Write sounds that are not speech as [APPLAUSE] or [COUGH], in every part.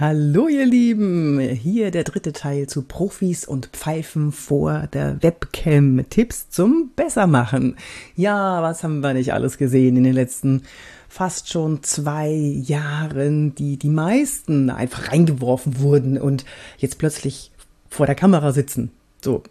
Hallo ihr Lieben, hier der dritte Teil zu Profis und Pfeifen vor der Webcam. Tipps zum Bessermachen. Ja, was haben wir nicht alles gesehen in den letzten fast schon zwei Jahren, die die meisten einfach reingeworfen wurden und jetzt plötzlich vor der Kamera sitzen. So,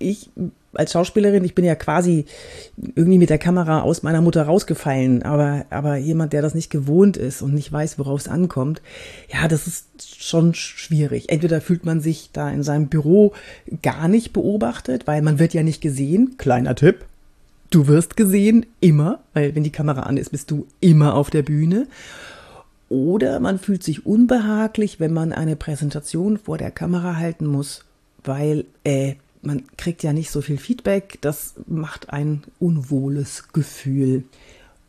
ich als Schauspielerin, ich bin ja quasi irgendwie mit der Kamera aus meiner Mutter rausgefallen, aber, aber jemand, der das nicht gewohnt ist und nicht weiß, worauf es ankommt, ja, das ist schon schwierig. Entweder fühlt man sich da in seinem Büro gar nicht beobachtet, weil man wird ja nicht gesehen. Kleiner Tipp. Du wirst gesehen, immer, weil wenn die Kamera an ist, bist du immer auf der Bühne. Oder man fühlt sich unbehaglich, wenn man eine Präsentation vor der Kamera halten muss, weil äh, man kriegt ja nicht so viel Feedback, das macht ein unwohles Gefühl.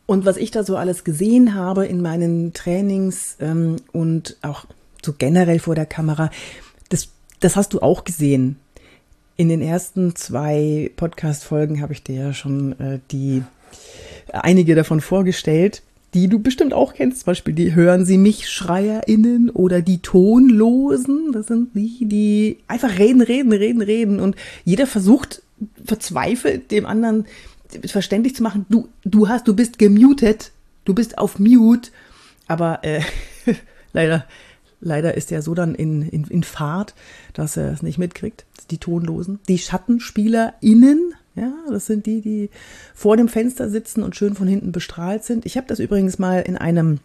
Und was ich da so alles gesehen habe in meinen Trainings ähm, und auch so generell vor der Kamera, das, das hast du auch gesehen. In den ersten zwei Podcast-Folgen habe ich dir ja schon äh, die einige davon vorgestellt die du bestimmt auch kennst, zum Beispiel die Hören Sie mich SchreierInnen oder die Tonlosen. Das sind die, die einfach reden, reden, reden, reden. Und jeder versucht verzweifelt dem anderen verständlich zu machen, du, du hast, du bist gemutet, du bist auf Mute. Aber äh, [LAUGHS] leider, leider ist er so dann in, in, in Fahrt, dass er es nicht mitkriegt. Die Tonlosen. Die SchattenspielerInnen ja, das sind die, die vor dem Fenster sitzen und schön von hinten bestrahlt sind. Ich habe das übrigens mal in einem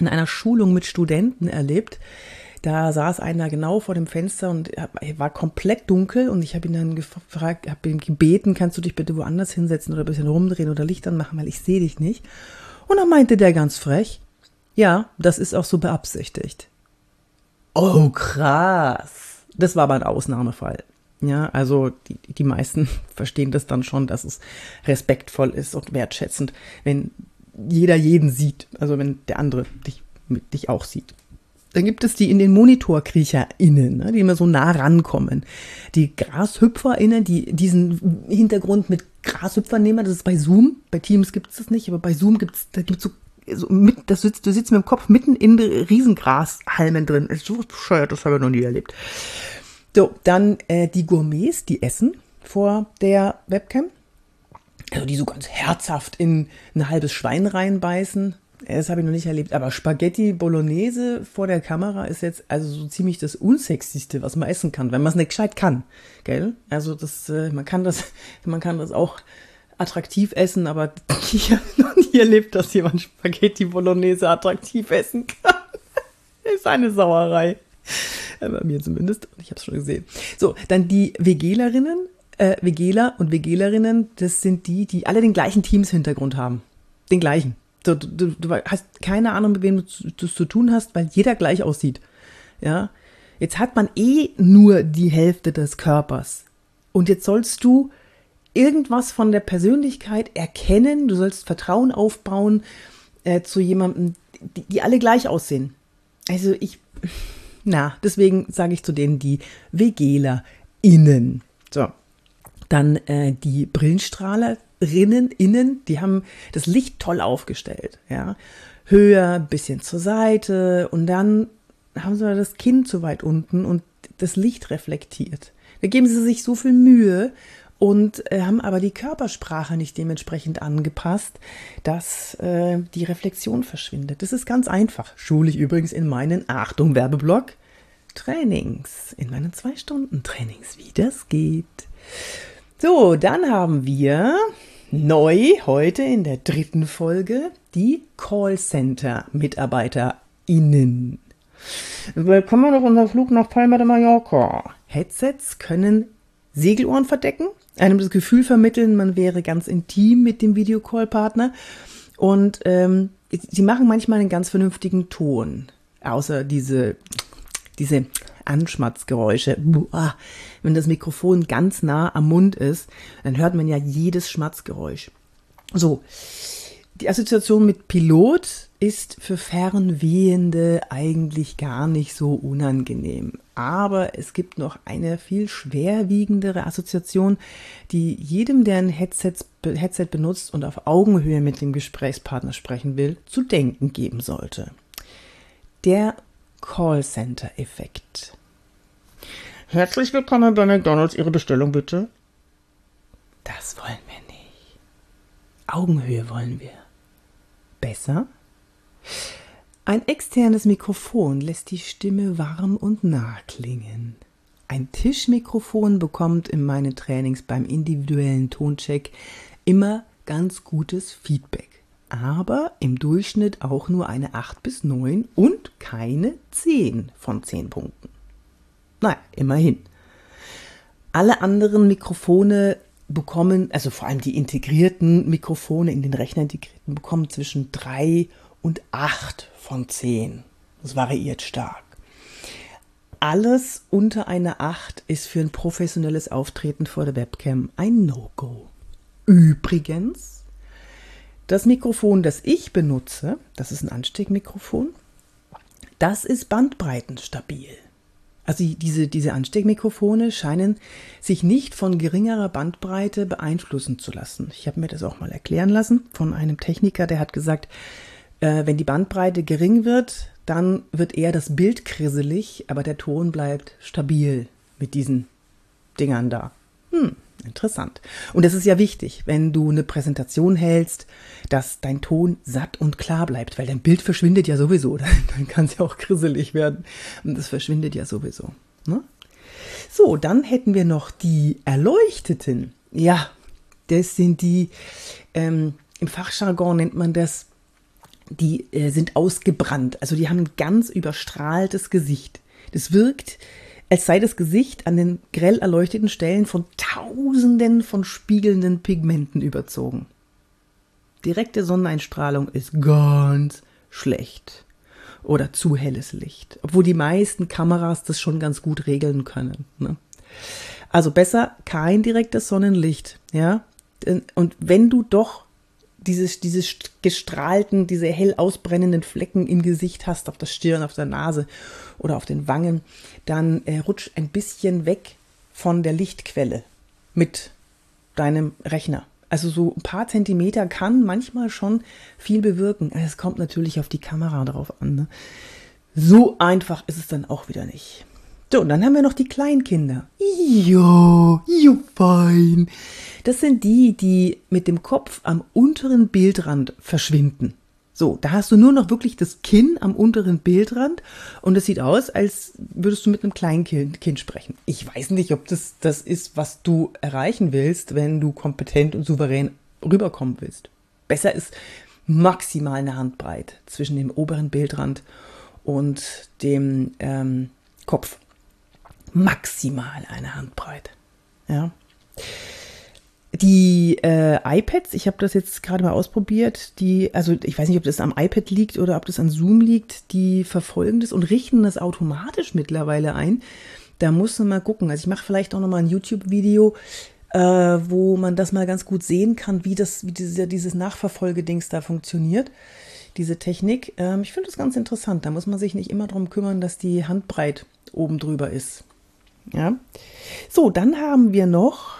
in einer Schulung mit Studenten erlebt. Da saß einer genau vor dem Fenster und war komplett dunkel und ich habe ihn dann gefragt, habe ihn gebeten, kannst du dich bitte woanders hinsetzen oder ein bisschen rumdrehen oder Licht anmachen, weil ich sehe dich nicht. Und dann meinte der ganz frech, ja, das ist auch so beabsichtigt. Oh, krass. Das war aber ein Ausnahmefall. Ja, also die, die meisten [LAUGHS] verstehen das dann schon, dass es respektvoll ist und wertschätzend, wenn jeder jeden sieht, also wenn der andere dich, dich auch sieht. Dann gibt es die in den MonitorkriecherInnen, ne, die immer so nah rankommen. Die GrashüpferInnen, die diesen Hintergrund mit Grashüpfern nehmen, das ist bei Zoom, bei Teams gibt es das nicht, aber bei Zoom gibt es, da gibt so, so mit, das sitzt, du sitzt mit dem Kopf mitten in Riesengrashalmen drin. Das ist so bescheuert, das habe ich noch nie erlebt. So, dann äh, die Gourmets, die essen vor der Webcam. Also die so ganz herzhaft in ein halbes Schwein reinbeißen. Das habe ich noch nicht erlebt. Aber Spaghetti Bolognese vor der Kamera ist jetzt also so ziemlich das Unsexyste, was man essen kann, wenn man es nicht gescheit kann. Gell? Also das, äh, man kann das, [LAUGHS] man kann das auch attraktiv essen, aber [LAUGHS] ich habe noch nie erlebt, dass jemand Spaghetti Bolognese attraktiv essen kann. [LAUGHS] ist eine Sauerei. Äh, bei mir zumindest. Ich habe es schon gesehen. So, dann die Vegelerinnen. Äh, Vegeler und Vegelerinnen, das sind die, die alle den gleichen Teams-Hintergrund haben. Den gleichen. Du, du, du hast keine Ahnung, mit wem du das zu tun hast, weil jeder gleich aussieht. Ja. Jetzt hat man eh nur die Hälfte des Körpers. Und jetzt sollst du irgendwas von der Persönlichkeit erkennen, du sollst Vertrauen aufbauen äh, zu jemandem, die, die alle gleich aussehen. Also ich, na, deswegen sage ich zu denen die WGlerInnen. So. Dann äh, die Brillenstrahlerinnen, innen, die haben das Licht toll aufgestellt, ja. Höher, bisschen zur Seite und dann haben sie das Kinn zu weit unten und das Licht reflektiert. Da geben sie sich so viel Mühe und äh, haben aber die Körpersprache nicht dementsprechend angepasst, dass äh, die Reflexion verschwindet. Das ist ganz einfach. Schule ich übrigens in meinen Achtung Werbeblock Trainings, in meinen zwei Stunden Trainings, wie das geht. So, dann haben wir neu heute in der dritten Folge die Callcenter-MitarbeiterInnen. Willkommen auf unserem Flug nach Palma de Mallorca. Headsets können Segelohren verdecken, einem das Gefühl vermitteln, man wäre ganz intim mit dem Videocall-Partner. Und ähm, sie machen manchmal einen ganz vernünftigen Ton. Außer diese, diese Anschmatzgeräusche. Buah. Wenn das Mikrofon ganz nah am Mund ist, dann hört man ja jedes Schmatzgeräusch. So, die Assoziation mit Pilot ist für Fernwehende eigentlich gar nicht so unangenehm. Aber es gibt noch eine viel schwerwiegendere Assoziation, die jedem, der ein Headset, Headset benutzt und auf Augenhöhe mit dem Gesprächspartner sprechen will, zu denken geben sollte. Der Callcenter-Effekt. Herzlich willkommen bei McDonald's. Ihre Bestellung bitte. Das wollen wir nicht. Augenhöhe wollen wir. Besser? Ein externes Mikrofon lässt die Stimme warm und nah klingen. Ein Tischmikrofon bekommt in meinen Trainings beim individuellen Toncheck immer ganz gutes Feedback, aber im Durchschnitt auch nur eine 8 bis 9 und keine 10 von 10 Punkten. Naja, immerhin. Alle anderen Mikrofone bekommen, also vor allem die integrierten Mikrofone in den Rechner integrierten, bekommen zwischen 3 und 8 von 10. Das variiert stark. Alles unter einer 8 ist für ein professionelles Auftreten vor der Webcam ein No-Go. Übrigens, das Mikrofon, das ich benutze, das ist ein Ansteckmikrofon, das ist bandbreitenstabil. Also diese, diese Ansteckmikrofone scheinen sich nicht von geringerer Bandbreite beeinflussen zu lassen. Ich habe mir das auch mal erklären lassen von einem Techniker, der hat gesagt, äh, wenn die Bandbreite gering wird, dann wird eher das Bild krisselig, aber der Ton bleibt stabil mit diesen Dingern da. Hm, interessant. Und es ist ja wichtig, wenn du eine Präsentation hältst, dass dein Ton satt und klar bleibt, weil dein Bild verschwindet ja sowieso. [LAUGHS] Dann, dann kann es ja auch krisselig werden. Und das verschwindet ja sowieso. Ne? So, dann hätten wir noch die Erleuchteten. Ja, das sind die, ähm, im Fachjargon nennt man das die äh, sind ausgebrannt. Also die haben ein ganz überstrahltes Gesicht. Das wirkt, als sei das Gesicht an den grell erleuchteten Stellen von Tausenden von spiegelnden Pigmenten überzogen. Direkte Sonneneinstrahlung ist ganz schlecht oder zu helles Licht, obwohl die meisten Kameras das schon ganz gut regeln können. Ne? Also besser kein direktes Sonnenlicht, ja. Und wenn du doch dieses, diese gestrahlten, diese hell ausbrennenden Flecken im Gesicht hast, auf der Stirn, auf der Nase oder auf den Wangen, dann äh, rutsch ein bisschen weg von der Lichtquelle mit deinem Rechner. Also so ein paar Zentimeter kann manchmal schon viel bewirken. Es kommt natürlich auf die Kamera drauf an. Ne? So einfach ist es dann auch wieder nicht. So, und dann haben wir noch die Kleinkinder. Ja, ja, fein. Das sind die, die mit dem Kopf am unteren Bildrand verschwinden. So, da hast du nur noch wirklich das Kinn am unteren Bildrand und es sieht aus, als würdest du mit einem kleinen kind, kind sprechen. Ich weiß nicht, ob das das ist, was du erreichen willst, wenn du kompetent und souverän rüberkommen willst. Besser ist maximal eine Handbreit zwischen dem oberen Bildrand und dem ähm, Kopf maximal eine Handbreit. Ja. Die äh, iPads, ich habe das jetzt gerade mal ausprobiert, die, also ich weiß nicht, ob das am iPad liegt oder ob das an Zoom liegt, die verfolgen das und richten das automatisch mittlerweile ein. Da muss man mal gucken. Also ich mache vielleicht auch noch mal ein YouTube-Video, äh, wo man das mal ganz gut sehen kann, wie das, wie diese, dieses Nachverfolgedings da funktioniert, diese Technik. Ähm, ich finde das ganz interessant. Da muss man sich nicht immer darum kümmern, dass die Handbreit oben drüber ist. Ja. So, dann haben wir noch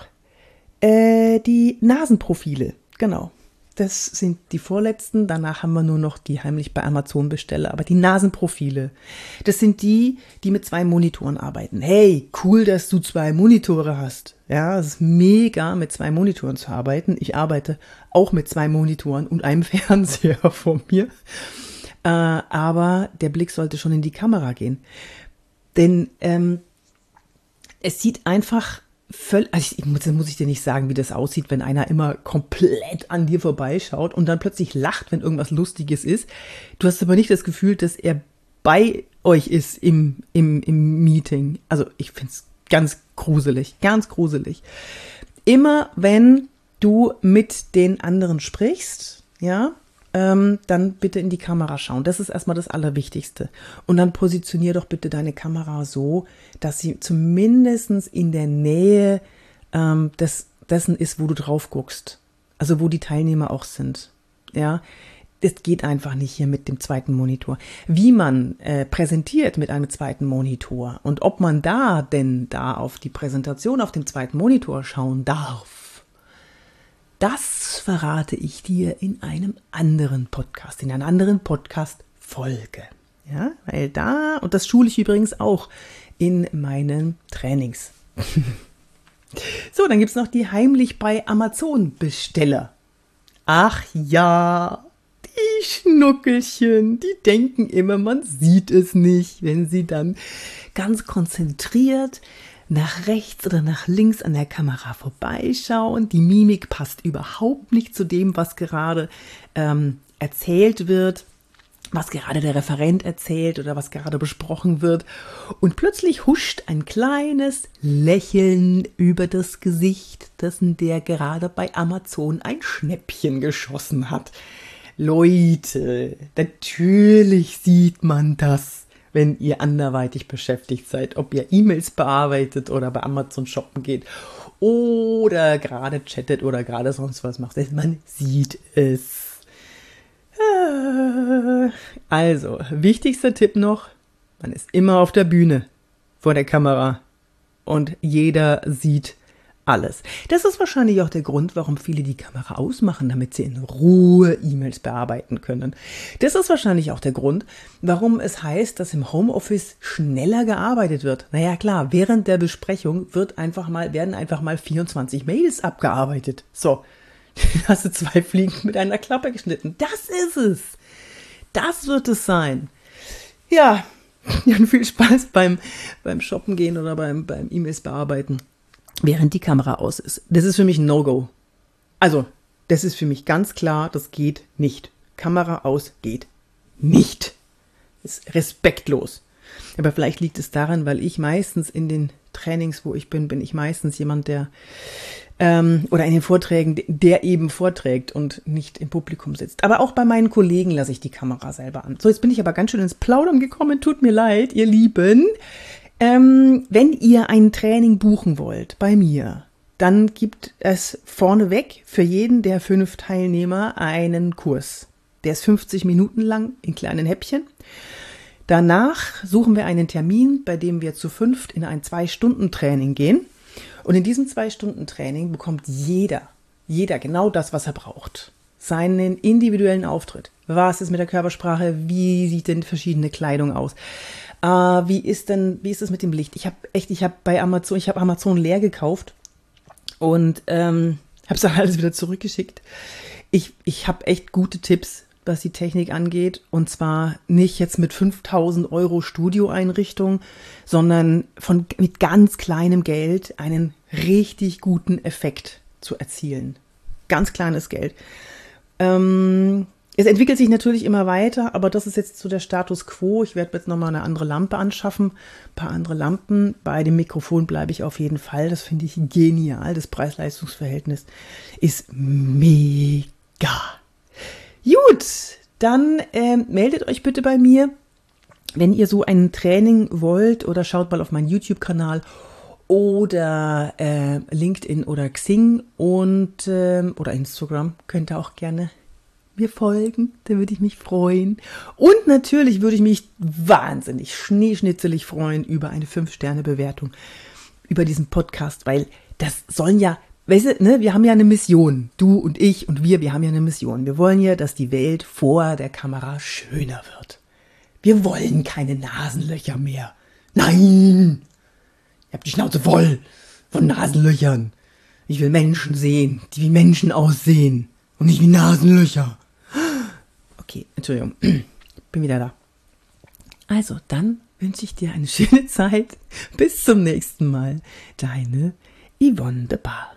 äh, die Nasenprofile. Genau. Das sind die vorletzten. Danach haben wir nur noch die heimlich bei Amazon bestelle. Aber die Nasenprofile, das sind die, die mit zwei Monitoren arbeiten. Hey, cool, dass du zwei Monitore hast. Ja, es ist mega, mit zwei Monitoren zu arbeiten. Ich arbeite auch mit zwei Monitoren und einem [LAUGHS] Fernseher vor mir. Äh, aber der Blick sollte schon in die Kamera gehen. Denn ähm, es sieht einfach völlig, also ich, muss, muss ich dir nicht sagen, wie das aussieht, wenn einer immer komplett an dir vorbeischaut und dann plötzlich lacht, wenn irgendwas Lustiges ist. Du hast aber nicht das Gefühl, dass er bei euch ist im, im, im Meeting. Also ich finde es ganz gruselig, ganz gruselig. Immer wenn du mit den anderen sprichst, ja, ähm, dann bitte in die Kamera schauen. Das ist erstmal das Allerwichtigste. Und dann positionier doch bitte deine Kamera so, dass sie zumindest in der Nähe ähm, des, dessen ist, wo du drauf guckst. Also wo die Teilnehmer auch sind. Ja, das geht einfach nicht hier mit dem zweiten Monitor. Wie man äh, präsentiert mit einem zweiten Monitor und ob man da denn da auf die Präsentation auf dem zweiten Monitor schauen darf, das verrate ich dir in einem anderen Podcast, in einer anderen Podcast-Folge. Ja, weil da, und das schule ich übrigens auch in meinen Trainings. [LAUGHS] so, dann gibt es noch die heimlich bei Amazon Besteller. Ach ja, die Schnuckelchen, die denken immer, man sieht es nicht, wenn sie dann ganz konzentriert nach rechts oder nach links an der Kamera vorbeischauen. Die Mimik passt überhaupt nicht zu dem, was gerade ähm, erzählt wird, was gerade der Referent erzählt oder was gerade besprochen wird. Und plötzlich huscht ein kleines Lächeln über das Gesicht dessen, der gerade bei Amazon ein Schnäppchen geschossen hat. Leute, natürlich sieht man das wenn ihr anderweitig beschäftigt seid, ob ihr E-Mails bearbeitet oder bei Amazon shoppen geht oder gerade chattet oder gerade sonst was macht. Man sieht es. Ah. Also, wichtigster Tipp noch, man ist immer auf der Bühne vor der Kamera und jeder sieht alles. Das ist wahrscheinlich auch der Grund, warum viele die Kamera ausmachen, damit sie in Ruhe E-Mails bearbeiten können. Das ist wahrscheinlich auch der Grund, warum es heißt, dass im Homeoffice schneller gearbeitet wird. Naja, klar, während der Besprechung wird einfach mal, werden einfach mal 24 Mails abgearbeitet. So. [LAUGHS] Hast du zwei Fliegen mit einer Klappe geschnitten. Das ist es. Das wird es sein. Ja, [LAUGHS] ja viel Spaß beim, beim Shoppen gehen oder beim, beim E-Mails bearbeiten während die Kamera aus ist. Das ist für mich ein No-Go. Also, das ist für mich ganz klar, das geht nicht. Kamera aus geht nicht. Ist respektlos. Aber vielleicht liegt es daran, weil ich meistens in den Trainings, wo ich bin, bin ich meistens jemand, der ähm, oder in den Vorträgen, der eben vorträgt und nicht im Publikum sitzt. Aber auch bei meinen Kollegen lasse ich die Kamera selber an. So, jetzt bin ich aber ganz schön ins Plaudern gekommen. Tut mir leid, ihr Lieben. Ähm, wenn ihr ein Training buchen wollt bei mir, dann gibt es vorneweg für jeden der fünf Teilnehmer einen Kurs. Der ist 50 Minuten lang in kleinen Häppchen. Danach suchen wir einen Termin, bei dem wir zu fünft in ein Zwei-Stunden-Training gehen. Und in diesem Zwei-Stunden-Training bekommt jeder, jeder genau das, was er braucht. Seinen individuellen Auftritt. Was ist mit der Körpersprache? Wie sieht denn verschiedene Kleidung aus? Äh, wie ist denn, wie ist es mit dem Licht? Ich habe echt, ich habe bei Amazon, ich habe Amazon leer gekauft und ähm, habe es dann alles wieder zurückgeschickt. Ich, ich habe echt gute Tipps, was die Technik angeht. Und zwar nicht jetzt mit 5000 Euro Studioeinrichtung, sondern von, mit ganz kleinem Geld einen richtig guten Effekt zu erzielen. Ganz kleines Geld. Ähm, es entwickelt sich natürlich immer weiter, aber das ist jetzt so der Status quo. Ich werde jetzt nochmal eine andere Lampe anschaffen, ein paar andere Lampen. Bei dem Mikrofon bleibe ich auf jeden Fall. Das finde ich genial. Das Preis-Leistungs-Verhältnis ist mega. Gut, dann äh, meldet euch bitte bei mir, wenn ihr so ein Training wollt oder schaut mal auf meinen YouTube-Kanal oder äh, LinkedIn oder Xing und äh, oder Instagram könnt ihr auch gerne mir folgen, dann würde ich mich freuen. Und natürlich würde ich mich wahnsinnig schneeschnitzelig freuen über eine 5-Sterne-Bewertung über diesen Podcast, weil das sollen ja, weißt du, ne, wir haben ja eine Mission. Du und ich und wir, wir haben ja eine Mission. Wir wollen ja, dass die Welt vor der Kamera schöner wird. Wir wollen keine Nasenlöcher mehr. Nein! Ich hab die Schnauze voll von Nasenlöchern. Ich will Menschen sehen, die wie Menschen aussehen und nicht wie Nasenlöcher. Okay, Entschuldigung. [CLEARS THROAT] Bin wieder da. Also, dann wünsche ich dir eine [LAUGHS] schöne Zeit. Bis zum nächsten Mal. Deine Yvonne de Bar.